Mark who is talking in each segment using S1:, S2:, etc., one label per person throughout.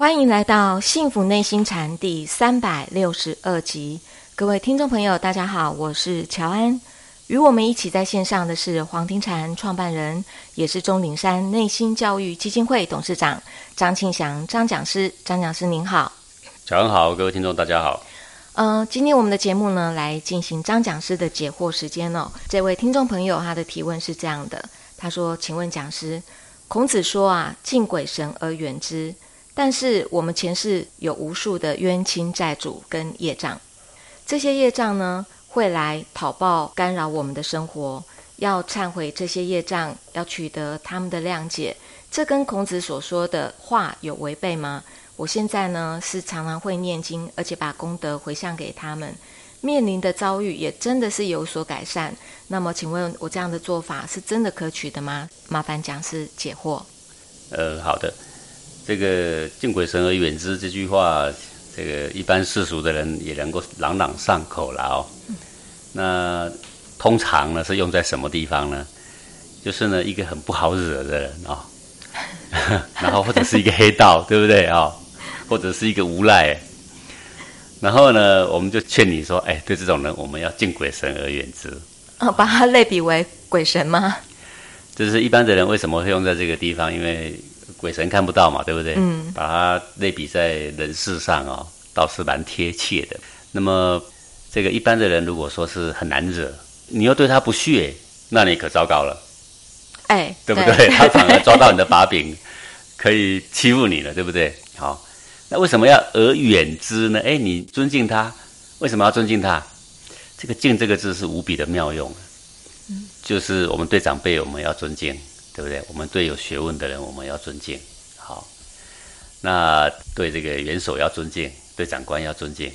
S1: 欢迎来到《幸福内心禅》第三百六十二集，各位听众朋友，大家好，我是乔安。与我们一起在线上的是黄庭禅创办人，也是钟岭山内心教育基金会董事长张庆祥张讲师。张讲师您好，
S2: 乔安好，各位听众大家好。
S1: 呃，今天我们的节目呢，来进行张讲师的解惑时间哦。这位听众朋友他的提问是这样的，他说：“请问讲师，孔子说啊，敬鬼神而远之。”但是我们前世有无数的冤亲债主跟业障，这些业障呢会来讨报，干扰我们的生活。要忏悔这些业障，要取得他们的谅解，这跟孔子所说的话有违背吗？我现在呢是常常会念经，而且把功德回向给他们，面临的遭遇也真的是有所改善。那么，请问我这样的做法是真的可取的吗？麻烦讲师解惑。
S2: 呃，好的。这个“敬鬼神而远之”这句话，这个一般世俗的人也能够朗朗上口了哦。那通常呢是用在什么地方呢？就是呢一个很不好惹的人啊，然后或者是一个黑道，对不对啊？或者是一个无赖。然后呢，我们就劝你说：“哎，对这种人，我们要敬鬼神而远之。”
S1: 哦，把他类比为鬼神吗？
S2: 就是一般的人为什么会用在这个地方？因为鬼神看不到嘛，对不对？嗯，把它类比在人世上哦，倒是蛮贴切的。那么，这个一般的人如果说是很难惹，你又对他不屑，那你可糟糕了。
S1: 哎，
S2: 对不对？他反而抓到你的把柄，可以欺负你了，对不对？好，那为什么要而远之呢？哎，你尊敬他，为什么要尊敬他？这个“敬”这个字是无比的妙用，嗯，就是我们对长辈我们要尊敬。对不对？我们对有学问的人，我们要尊敬。好，那对这个元首要尊敬，对长官要尊敬。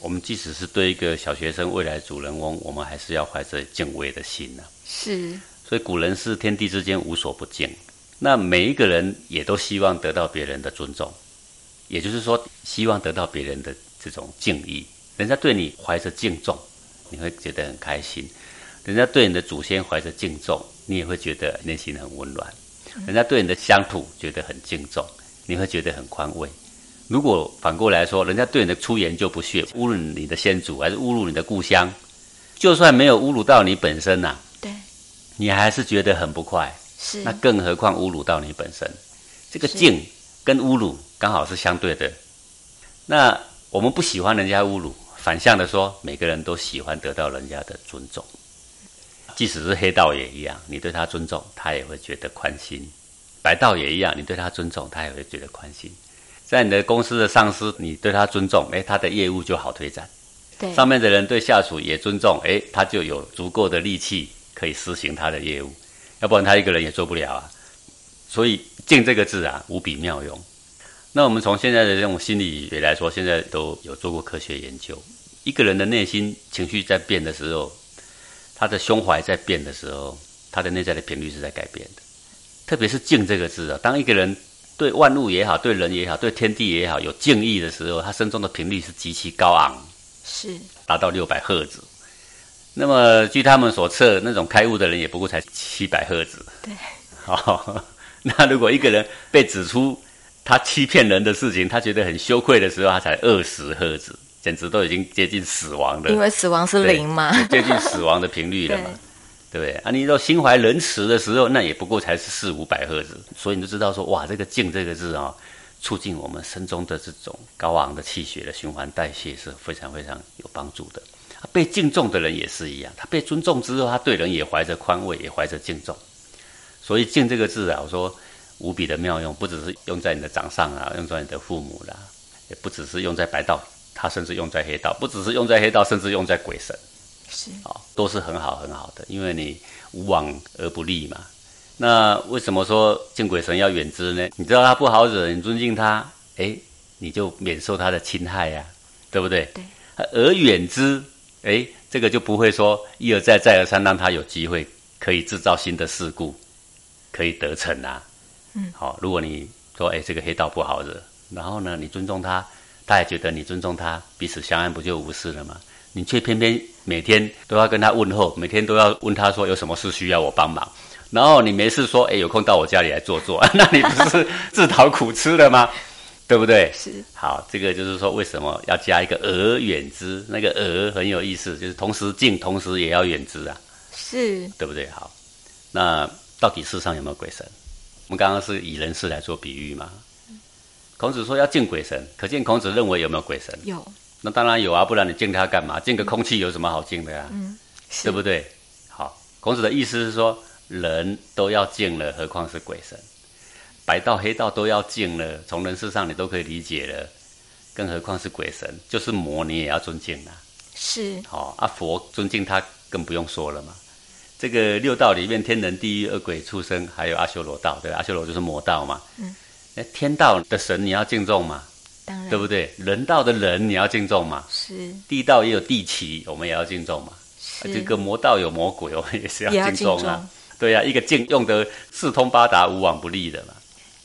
S2: 我们即使是对一个小学生、未来主人翁，我们还是要怀着敬畏的心呢。
S1: 是。
S2: 所以古人是天地之间无所不敬。那每一个人也都希望得到别人的尊重，也就是说，希望得到别人的这种敬意。人家对你怀着敬重，你会觉得很开心；人家对你的祖先怀着敬重。你也会觉得内心很温暖，人家对你的乡土觉得很敬重，你会觉得很宽慰。如果反过来说，人家对你的出言就不屑，侮辱你的先祖，还是侮辱你的故乡，就算没有侮辱到你本身呐，
S1: 对，
S2: 你还是觉得很不快。
S1: 是，
S2: 那更何况侮辱到你本身，这个敬跟侮辱刚好是相对的。那我们不喜欢人家侮辱，反向的说，每个人都喜欢得到人家的尊重。即使是黑道也一样，你对他尊重，他也会觉得宽心；白道也一样，你对他尊重，他也会觉得宽心。在你的公司的上司，你对他尊重，哎，他的业务就好推展。
S1: 对，
S2: 上面的人对下属也尊重，哎，他就有足够的力气可以实行他的业务，要不然他一个人也做不了啊。所以“敬”这个字啊，无比妙用。那我们从现在的这种心理学来说，现在都有做过科学研究，一个人的内心情绪在变的时候。他的胸怀在变的时候，他的内在的频率是在改变的。特别是“敬”这个字啊，当一个人对万物也好，对人也好，对天地也好有敬意的时候，他身中的频率是极其高昂，
S1: 是
S2: 达到六百赫兹。那么据他们所测，那种开悟的人也不过才七百赫兹。
S1: 对，
S2: 好，那如果一个人被指出他欺骗人的事情，他觉得很羞愧的时候，他才二十赫兹。简直都已经接近死亡了，
S1: 因为死亡是零嘛，
S2: 接近死亡的频率了嘛，对不对？啊，你说心怀仁慈的时候，那也不过才是四五百赫兹，所以你就知道说，哇，这个“静”这个字啊，促进我们身中的这种高昂的气血的循环代谢是非常非常有帮助的。被敬重的人也是一样，他被尊重之后，他对人也怀着宽慰，也怀着敬重。所以“敬”这个字啊，我说无比的妙用，不只是用在你的掌上啊，用在你的父母啦，也不只是用在白道。它甚至用在黑道，不只是用在黑道，甚至用在鬼神，
S1: 是
S2: 啊，都是很好很好的，因为你无往而不利嘛。那为什么说敬鬼神要远之呢？你知道他不好惹，你尊敬他，哎，你就免受他的侵害呀，对不对？
S1: 对。
S2: 而远之，哎，这个就不会说一而再再而三让他有机会可以制造新的事故，可以得逞啊。
S1: 嗯。
S2: 好，如果你说哎这个黑道不好惹，然后呢你尊重他。他也觉得你尊重他，彼此相安，不就无事了吗？你却偏偏每天都要跟他问候，每天都要问他说有什么事需要我帮忙，然后你没事说，哎，有空到我家里来坐坐，那你不是自讨苦吃了吗？对不对？
S1: 是
S2: 好，这个就是说为什么要加一个而远之？那个而很有意思，就是同时敬，同时也要远之啊，
S1: 是，
S2: 对不对？好，那到底世上有没有鬼神？我们刚刚是以人事来做比喻嘛。孔子说要敬鬼神，可见孔子认为有没有鬼神？
S1: 有，
S2: 那当然有啊，不然你敬他干嘛？敬个空气有什么好敬的呀？
S1: 嗯，
S2: 对不对？好，孔子的意思是说，人都要敬了，何况是鬼神？白道黑道都要敬了，从人事上你都可以理解了，更何况是鬼神？就是魔，你也要尊敬啊。
S1: 是，
S2: 好、啊，佛尊敬他更不用说了嘛。这个六道里面，天人、地狱、恶鬼、畜生，还有阿修罗道，对吧？阿修罗就是魔道嘛。
S1: 嗯。
S2: 哎，天道的神你要敬重嘛，
S1: 当然，
S2: 对不对？人道的人你要敬重嘛。
S1: 是，
S2: 地道也有地奇，我们也要敬重嘛。这个魔道有魔鬼，我们也是要敬重啊
S1: 重。
S2: 对呀、一个敬用得四通八达、无往不利的嘛。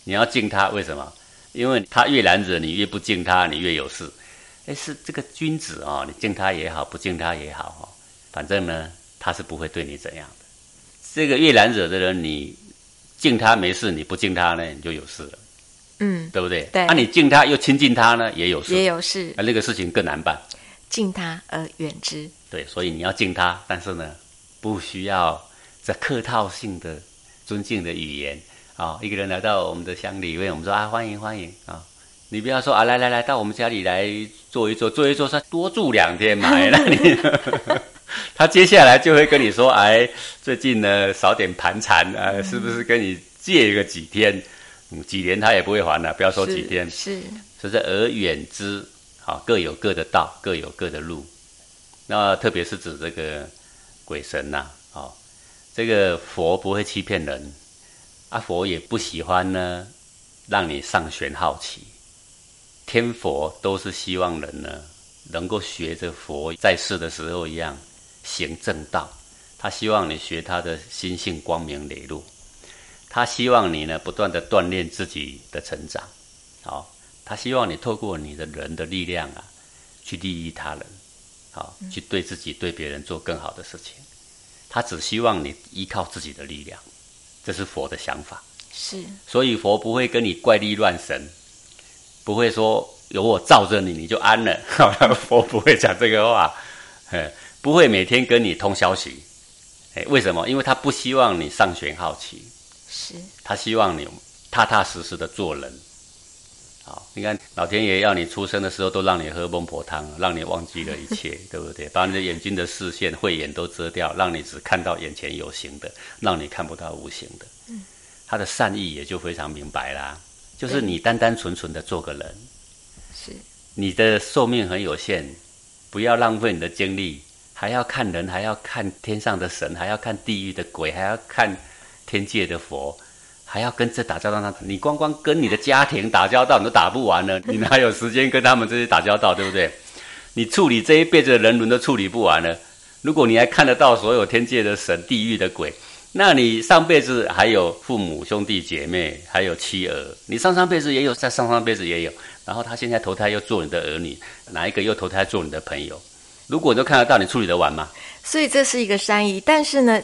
S2: 你要敬他，为什么？因为他越难惹，你越不敬他，你越有事。哎，是这个君子啊、你敬他也好，不敬他也好哦、反正呢，他是不会对你怎样的。这个越难惹的人，你敬他没事，你不敬他呢，你就有事了，
S1: 嗯，
S2: 对不对？
S1: 对
S2: 啊，你敬他又亲近他呢，也有事，
S1: 也有事，
S2: 啊，那个事情更难办。
S1: 敬他而远之，
S2: 对，所以你要敬他，但是呢，不需要这客套性的尊敬的语言啊、一个人来到我们的乡里面，我们说啊，欢迎欢迎啊、你不要说啊，来来来到我们家里来坐一坐，坐一坐，说多住两天嘛，哎那你他接下来就会跟你说，哎，最近呢少点盘缠啊，是不是跟你借个几天？嗯，几年他也不会还了，不要说几天。
S1: 是，
S2: 所以而远之，好，各有各的道，各有各的路。那特别是指这个鬼神呐、好、这个佛不会欺骗人，啊，佛也不喜欢呢，让你上玄好奇。天佛都是希望人呢，能够学着佛在世的时候一样行正道。他希望你学他的心性光明磊落，他希望你呢不断的锻炼自己的成长。好、他希望你透过你的人的力量啊，去利益他人，好、去对自己、对别人做更好的事情。他只希望你依靠自己的力量，这是佛的想法。
S1: 是，
S2: 所以佛不会跟你怪力乱神，不会说有我罩着你你就安 了。佛不会讲这个话，哎，不会每天跟你通消息。哎，为什么？因为他不希望你上玄好奇，
S1: 是，
S2: 他希望你踏踏实实的做人。好，你看老天爷要你出生的时候都让你喝孟婆汤，让你忘记了一切，对不对？把你的眼睛的视线、慧眼都遮掉，让你只看到眼前有形的，让你看不到无形的。他的善意也就非常明白啦，就是你单单纯纯的做个人，
S1: 是，
S2: 你的寿命很有限，不要浪费你的精力，还要看人，还要看天上的神，还要看地狱的鬼，还要看天界的佛，还要跟这打交道。那你光光跟你的家庭打交道，你都打不完了，你哪有时间跟他们这些打交道，对不对？你处理这一辈子的人伦都处理不完了，如果你还看得到所有天界的神、地狱的鬼，那你上辈子还有父母、兄弟姐妹，还有妻儿，你上上辈子也有，在上上辈子也有，然后他现在投胎又做你的儿女，哪一个又投胎做你的朋友？如果你都看得到，你处理得完吗？
S1: 所以这是一个善意，但是呢。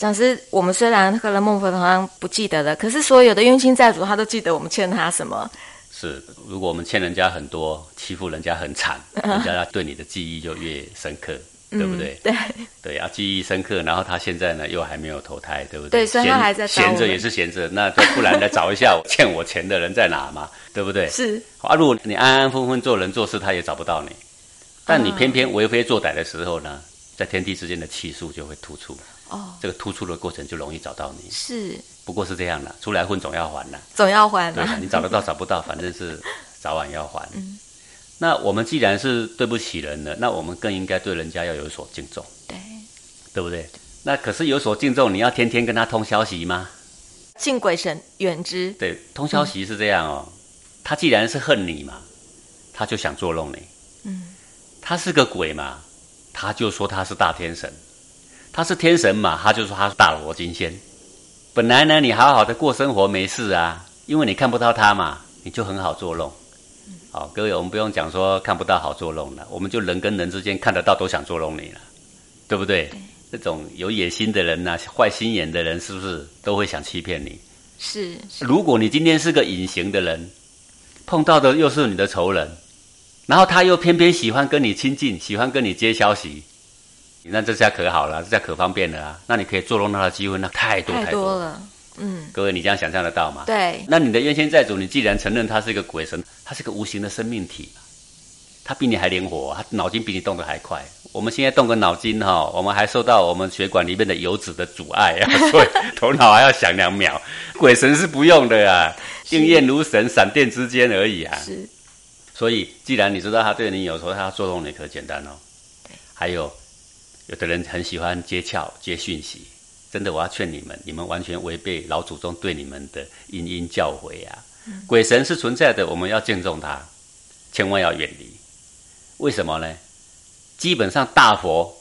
S1: 讲师，我们虽然喝了孟婆汤不记得了，可是所有的冤亲债主他都记得我们欠他什么。
S2: 是，如果我们欠人家很多，欺负人家很惨，人家对你的记忆就越深刻，对不对？
S1: 对，
S2: 对啊，记忆深刻，然后他现在呢又还没有投胎，对不
S1: 对？所以他
S2: 闲
S1: 还在
S2: 闲着也是闲着，那就不然来找一下我欠我钱的人在哪嘛，对不对？
S1: 是。
S2: 啊，如果你安安分分做人做事，他也找不到你，但你
S1: 啊。
S2: 偏偏为非作歹的时候呢，在天地之间的气数就会突出，
S1: 哦，
S2: 这个突出的过程就容易找到你。
S1: 是
S2: 不过是这样的，出来混总要还的。
S1: 总要还
S2: 的，你找得到 找不到，反正是早晚要还。嗯那我们既然是对不起人了，那我们更应该对人家要有所敬重，
S1: 对，
S2: 对不对？那可是有所敬重，你要天天跟他通消息吗？
S1: 敬鬼神远之，
S2: 对，通消息是这样哦。他既然是恨你嘛，他就想捉弄你。
S1: 嗯，
S2: 他是个鬼嘛，他就说他是大天神；他是天神嘛，他就说他是大罗金仙。本来呢，你好好的过生活没事啊，因为你看不到他嘛，你就很好作弄。好，各位，我们不用讲说看不到好作弄了，我们就人跟人之间看得到都想作弄你了，对不对？这种有野心的人呐、坏心眼的人，是不是都会想欺骗你？
S1: 是是
S2: 如果你今天是个隐形的人，碰到的又是你的仇人，然后他又偏偏喜欢跟你亲近，喜欢跟你接消息，那这下可好了，这下可方便了啊！那你可以作弄他的机会，那太多
S1: 太多了。嗯，
S2: 各位，你这样想象得到吗？
S1: 对。
S2: 那你的冤亲债主，你既然承认他是一个鬼神，他是个无形的生命体，他比你还灵活，他脑筋比你动得还快。我们现在动个脑筋哈，我们还受到我们血管里面的油脂的阻碍啊，所以头脑还要想两秒。鬼神是不用的啊，应验如神，闪电之间而已啊。
S1: 是。
S2: 所以，既然你知道他对你有时候他作弄，你可简单哦。
S1: 对。
S2: 还有，有的人很喜欢接窍、接讯息。真的，我要劝你们，你们完全违背老祖宗对你们的殷殷教诲啊！鬼神是存在的，我们要敬重他，千万要远离。为什么呢？基本上大佛、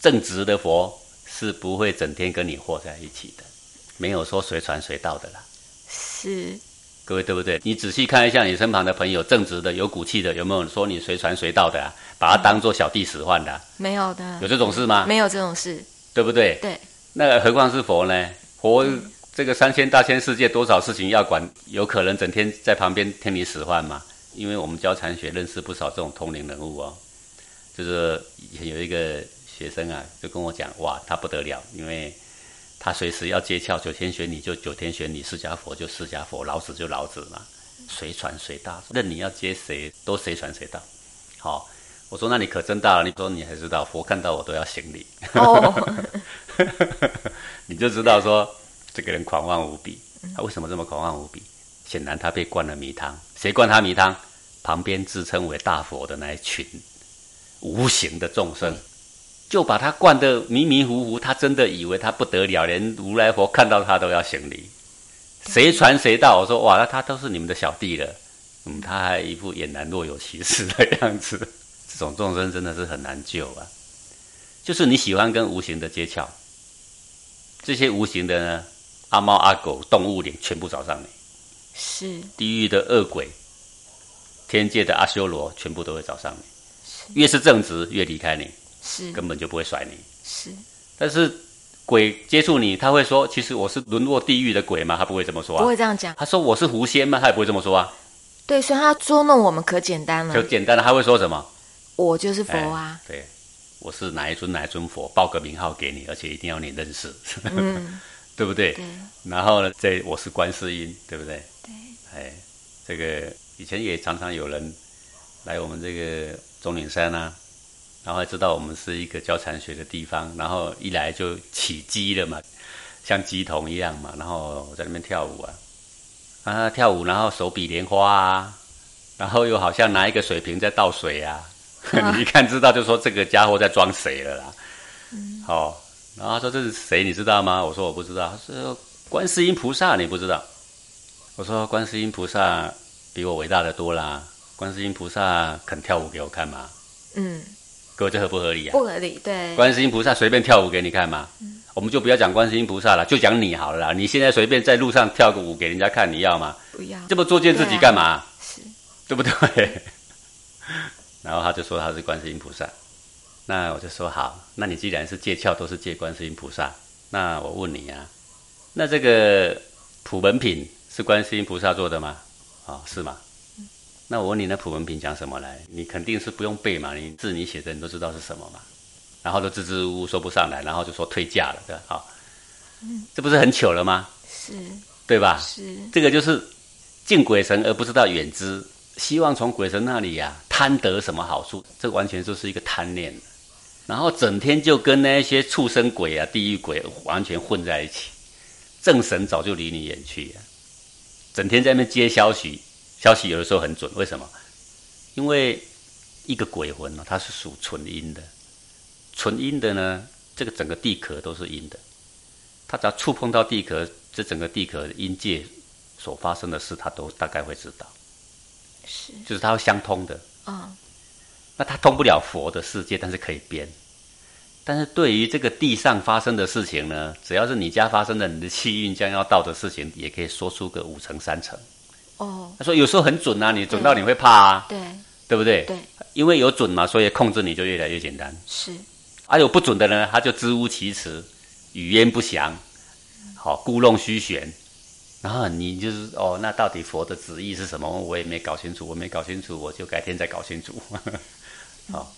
S2: 正直的佛是不会整天跟你和在一起的，没有说随传随到的啦。
S1: 是，
S2: 各位对不对？你仔细看一下你身旁的朋友，正直的、有骨气的，有没有说你随传随到的啊？把他当做小弟使唤的？
S1: 没有的。
S2: 有这种事吗？
S1: 没有这种事，
S2: 对不对？
S1: 对。
S2: 那何况是佛呢？佛这个三千大千世界，多少事情要管，有可能整天在旁边听你使唤吗？因为我们教禅学，认识不少这种通灵人物哦。就是以前有一个学生啊，就跟我讲，哇，他不得了，因为他随时要接窍，九天玄女就九天玄女，释迦佛就释迦佛，老子就老子嘛，随传随到，任你要接谁都随传随到。好，我说那你可真大了，你说你还知道佛看到我都要行礼。你就知道说这个人狂妄无比，他为什么这么狂妄无比？显然他被灌了迷汤。谁灌他迷汤？旁边自称为大佛的那一群无形的众生，就把他灌得迷迷糊糊。他真的以为他不得了，连如来佛看到他都要行礼。谁传谁到？我说哇，那他都是你们的小弟了。嗯，他还一副俨然若有其事的样子。这种众生真的是很难救啊。就是你喜欢跟无形的接洽。这些无形的呢，阿猫阿狗、动物灵全部找上你，
S1: 是
S2: 地狱的恶鬼、天界的阿修罗全部都会找上你。越是正直，越离开你，
S1: 是
S2: 根本就不会甩你。
S1: 是，
S2: 但是鬼接触你，他会说：“其实我是沦落地狱的鬼吗？”他不会这么说啊，
S1: 不会这样讲。
S2: 他说：“我是狐仙吗？”他也不会这么说啊。
S1: 对，所以他捉弄我们可简单了，
S2: 就简单了。他会说什么？
S1: 我就是佛啊。
S2: 对。我是哪一尊哪一尊佛，报个名号给你，而且一定要你认识，对不对？
S1: 对。
S2: 然后呢，这我是观世音，对不对？
S1: 对。
S2: 哎，这个以前也常常有人来我们这个钟岭山啊，然后知道我们是一个教禅学的地方，然后一来就起鸡了嘛，像鸡童一样嘛，然后在那边跳舞啊，啊跳舞，然后手比莲花啊，然后又好像拿一个水瓶在倒水啊。你一看知道，就说这个家伙在装谁了啦。好，然后他说这是谁，你知道吗？我说我不知道。他说观世音菩萨，你不知道？我说观世音菩萨比我伟大的多啦。观世音菩萨肯跳舞给我看吗？
S1: 嗯，
S2: 各位这合不合理啊？
S1: 不合理，对。
S2: 观世音菩萨随便跳舞给你看吗？嗯，我们就不要讲观世音菩萨了，就讲你好了啦。你现在随便在路上跳个舞给人家看，你要吗？
S1: 不要。
S2: 这么作践自己干嘛？
S1: 是，
S2: 对不对？然后他就说他是观世音菩萨，那我就说好，那你既然是借窍都是借观世音菩萨，那我问你啊，那这个普门品是观世音菩萨做的吗？啊，是吗？那我问你，那普文平讲什么来？你肯定是不用背嘛，你字你写的你都知道是什么嘛？然后都支支吾吾说不上来，然后就说退价了，对吧？好，这不是很糗了吗？
S1: 是，
S2: 对吧？
S1: 是，
S2: 这个就是敬鬼神而不知道远之。希望从鬼神那里呀贪得什么好处？这完全就是一个贪念，然后整天就跟那些畜生鬼啊、地狱鬼完全混在一起。正神早就离你远去啊，整天在那边接消息，消息有的时候很准。为什么？因为一个鬼魂呢，它是属纯阴的，纯阴的呢，这个整个地壳都是阴的。它只要触碰到地壳，这整个地壳阴界所发生的事，它都大概会知道。
S1: 是，
S2: 就是它会相通的
S1: 啊。
S2: 那它通不了佛的世界，但是可以编。但是对于这个地上发生的事情呢，只要是你家发生的，你的气运将要到的事情，也可以说出个五成三成。
S1: 哦，
S2: 他说有时候很准啊，你准到你会怕啊，
S1: 对，
S2: 对不对？
S1: 对，
S2: 因为有准嘛，所以控制你就越来越简单。
S1: 是，
S2: 而有不准的呢，他就支吾其词，语焉不详，好，故弄虚玄，然后你就是哦，那到底佛的旨意是什么？我也没搞清楚，我没搞清楚，我就改天再搞清楚。好，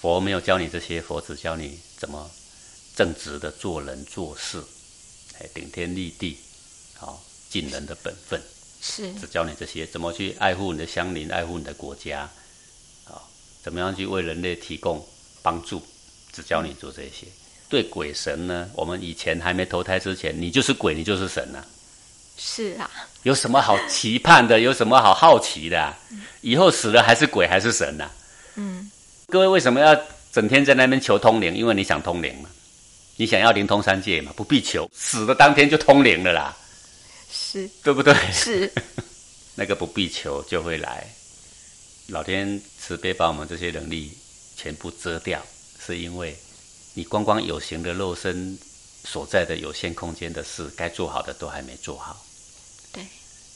S2: 佛没有教你这些，佛只教你怎么正直的做人做事，哎，顶天立地，好，尽人的本分，
S1: 是
S2: 只教你这些，怎么去爱护你的乡邻，爱护你的国家，好，怎么样去为人类提供帮助，只教你做这些。对鬼神呢，我们以前还没投胎之前，你就是鬼，你就是神呐。
S1: 是啊，
S2: 有什么好期盼的？有什么好好奇的？以后死了还是鬼还是神呐？
S1: 嗯，
S2: 各位为什么要整天在那边求通灵？因为你想通灵嘛，你想要灵通三界嘛，不必求，死的当天就通灵了啦，
S1: 是
S2: 对不对？
S1: 是，
S2: 那个不必求就会来，老天慈悲把我们这些能力全部遮掉，是因为你光光有形的肉身所在的有限空间的事，该做好的都还没做好。
S1: 对，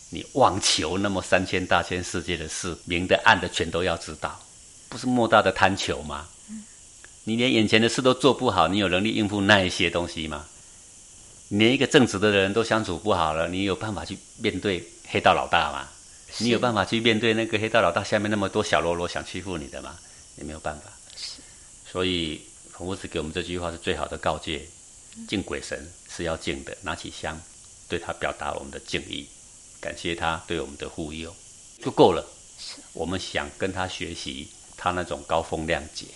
S2: 你妄求那么三千大千世界的事，明的暗的全都要知道，不是莫大的贪求吗？你连眼前的事都做不好，你有能力应付那一些东西吗？你连一个正直的人都相处不好了，你有办法去面对黑道老大吗？你有办法去面对那个黑道老大下面那么多小喽啰想欺负你的吗？也没有办法。所以孔夫子给我们这句话是最好的告诫：敬鬼神是要敬的，拿起香对他表达我们的敬意，感谢他对我们的护佑，就够了。我们想跟他学习他那种高风亮节。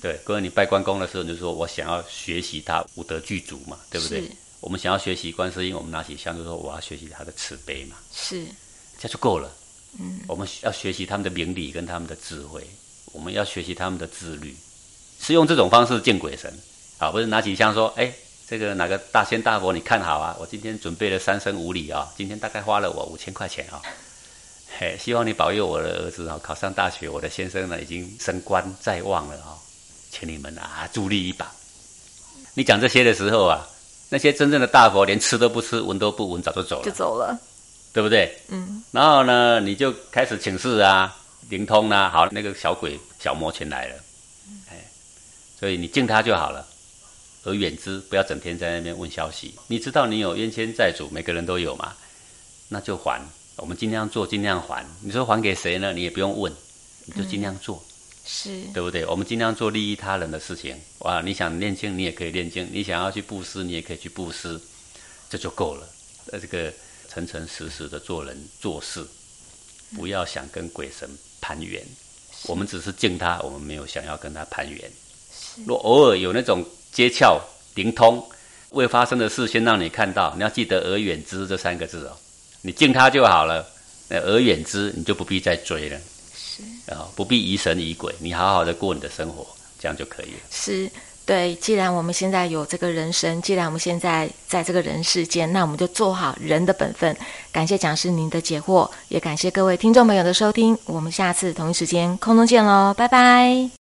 S2: 对，各位，你拜关公的时候，你就说我想要学习他五德具足嘛，对不对
S1: 是？
S2: 我们想要学习观世音，我们拿起香就说我要学习他的慈悲嘛，
S1: 是，
S2: 这样就够了。嗯，我们要学习他们的明理跟他们的智慧，我们要学习他们的自律，是用这种方式敬鬼神啊，不是拿起香说，哎，这个哪个大仙大佛你看好啊？我今天准备了三生五礼啊，今天大概花了我五千块钱啊。嘿，希望你保佑我的儿子啊考上大学，我的先生呢已经升官在望了啊，请你们啊助力一把。你讲这些的时候啊，那些真正的大佛连吃都不吃，闻都不闻，早就走了，
S1: 就走了。
S2: 对不对？
S1: 嗯，
S2: 然后呢，你就开始请示啊，灵通啊，好，那个小鬼小魔全来了，哎，所以你敬他就好了，而远之，不要整天在那边问消息。你知道你有冤亲债主，每个人都有嘛，那就还，我们尽量做，尽量还。你说还给谁呢？你也不用问，你就尽量做，
S1: 是，
S2: 对不对？我们尽量做利益他人的事情。哇，你想念经，你也可以念经；你想要去布施，你也可以去布施，这就够了。呃，这个。诚诚实实的做人做事，不要想跟鬼神攀缘。我们只是敬他，我们没有想要跟他攀缘。若偶尔有那种接窍灵通，未发生的事先让你看到，你要记得“而远之”这三个字哦。你敬他就好了，那“而远之”你就不必再追了。
S1: 是
S2: 啊，不必疑神疑鬼，你好好的过你的生活，这样就可以了。
S1: 是。对，既然我们现在有这个人生，既然我们现在在这个人世间，那我们就做好人的本分。感谢讲师您的解惑，也感谢各位听众朋友的收听。我们下次同一时间空中见喽，拜拜。